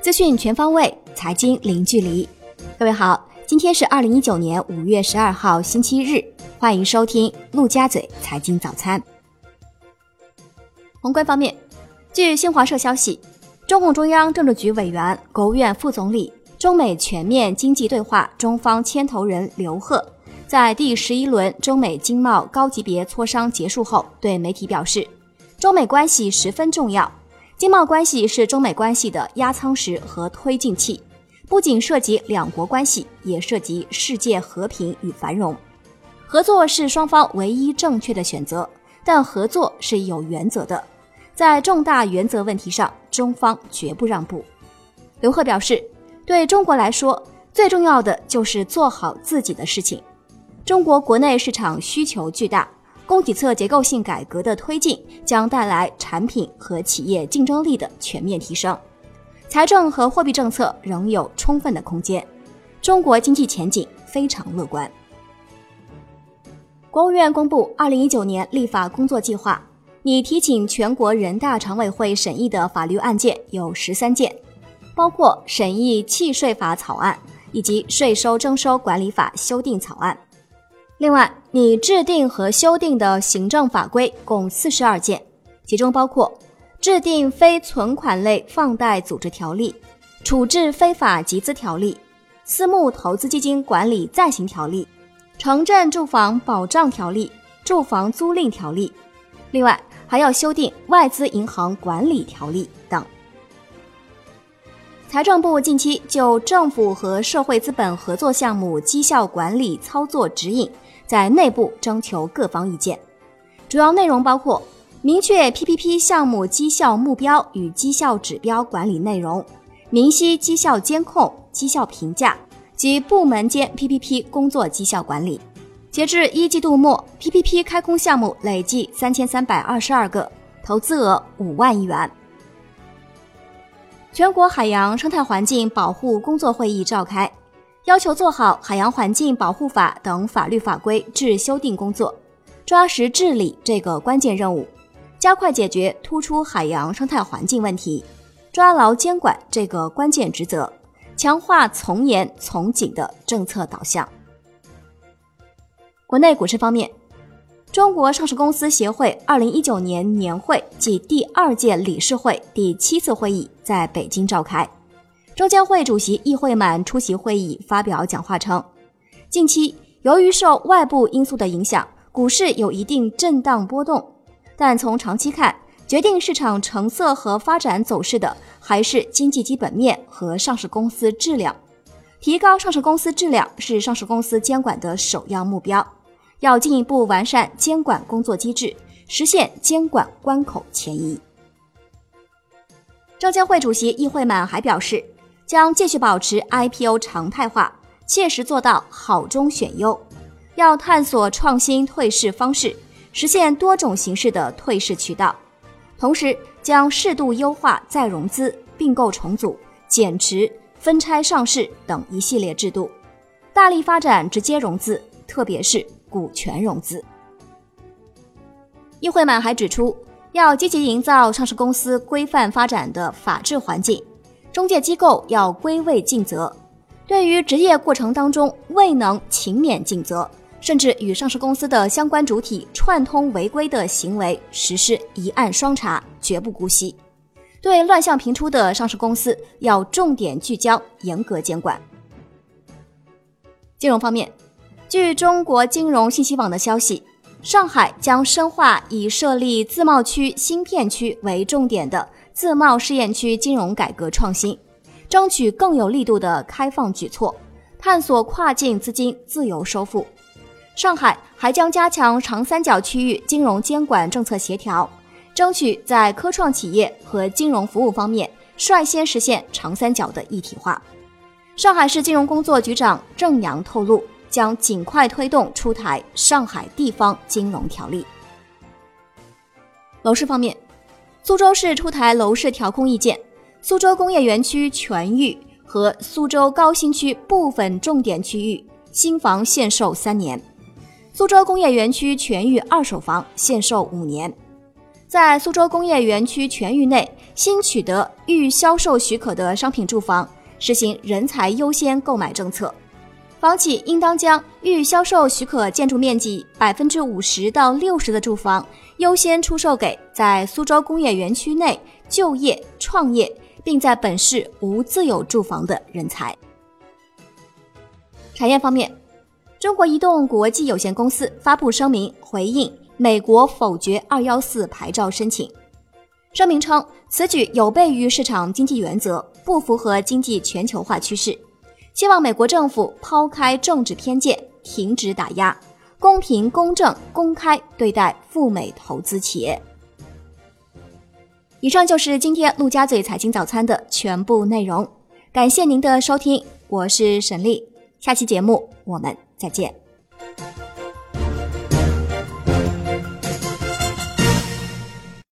资讯全方位，财经零距离。各位好，今天是二零一九年五月十二号，星期日，欢迎收听陆家嘴财经早餐。宏观方面，据新华社消息，中共中央政治局委员、国务院副总理、中美全面经济对话中方牵头人刘鹤，在第十一轮中美经贸高级别磋商结束后，对媒体表示，中美关系十分重要，经贸关系是中美关系的压舱石和推进器，不仅涉及两国关系，也涉及世界和平与繁荣。合作是双方唯一正确的选择。但合作是有原则的，在重大原则问题上，中方绝不让步。刘鹤表示，对中国来说，最重要的就是做好自己的事情。中国国内市场需求巨大，供给侧结构性改革的推进将带来产品和企业竞争力的全面提升。财政和货币政策仍有充分的空间，中国经济前景非常乐观。国务院公布二零一九年立法工作计划，拟提请全国人大常委会审议的法律案件有十三件，包括审议契税法草案以及税收征收管理法修订草案。另外，拟制定和修订的行政法规共四十二件，其中包括制定非存款类放贷组织条例、处置非法集资条例、私募投资基金管理暂行条例。城镇住房保障条例、住房租赁条例，另外还要修订外资银行管理条例等。财政部近期就政府和社会资本合作项目绩效管理操作指引，在内部征求各方意见，主要内容包括明确 PPP 项目绩效目标与绩效指标管理内容，明晰绩效监控、绩效评价。及部门间 PPP 工作绩效管理，截至一季度末，PPP 开工项目累计三千三百二十二个，投资额五万亿元。全国海洋生态环境保护工作会议召开，要求做好《海洋环境保护法》等法律法规制修订工作，抓实治理这个关键任务，加快解决突出海洋生态环境问题，抓牢监管这个关键职责。强化从严从紧的政策导向。国内股市方面，中国上市公司协会二零一九年年会暨第二届理事会第七次会议在北京召开。证监会主席易会满出席会议，发表讲话称，近期由于受外部因素的影响，股市有一定震荡波动，但从长期看，决定市场成色和发展走势的。还是经济基本面和上市公司质量，提高上市公司质量是上市公司监管的首要目标。要进一步完善监管工作机制，实现监管关口前移。证监会主席易会满还表示，将继续保持 IPO 常态化，切实做到好中选优，要探索创新退市方式，实现多种形式的退市渠道。同时，将适度优化再融资、并购重组、减持、分拆上市等一系列制度，大力发展直接融资，特别是股权融资。易会满还指出，要积极营造上市公司规范发展的法治环境，中介机构要归位尽责，对于执业过程当中未能勤勉尽责。甚至与上市公司的相关主体串通违规的行为，实施一案双查，绝不姑息。对乱象频出的上市公司，要重点聚焦，严格监管。金融方面，据中国金融信息网的消息，上海将深化以设立自贸区新片区为重点的自贸试验区金融改革创新，争取更有力度的开放举措，探索跨境资金自由收付。上海还将加强长三角区域金融监管政策协调，争取在科创企业和金融服务方面率先实现长三角的一体化。上海市金融工作局长郑阳透露，将尽快推动出台上海地方金融条例。楼市方面，苏州市出台楼市调控意见，苏州工业园区全域和苏州高新区部分重点区域新房限售三年。苏州工业园区全域二手房限售五年，在苏州工业园区全域内新取得预销售许可的商品住房，实行人才优先购买政策。房企应当将预销售许可建筑面积百分之五十到六十的住房优先出售给在苏州工业园区内就业创业，并在本市无自有住房的人才。产业方面，中国移动国际有限公司发布声明回应美国否决“二幺四”牌照申请。声明称，此举有悖于市场经济原则，不符合经济全球化趋势。希望美国政府抛开政治偏见，停止打压，公平、公正、公开对待赴美投资企业。以上就是今天陆家嘴财经早餐的全部内容，感谢您的收听，我是沈丽，下期节目我们再见。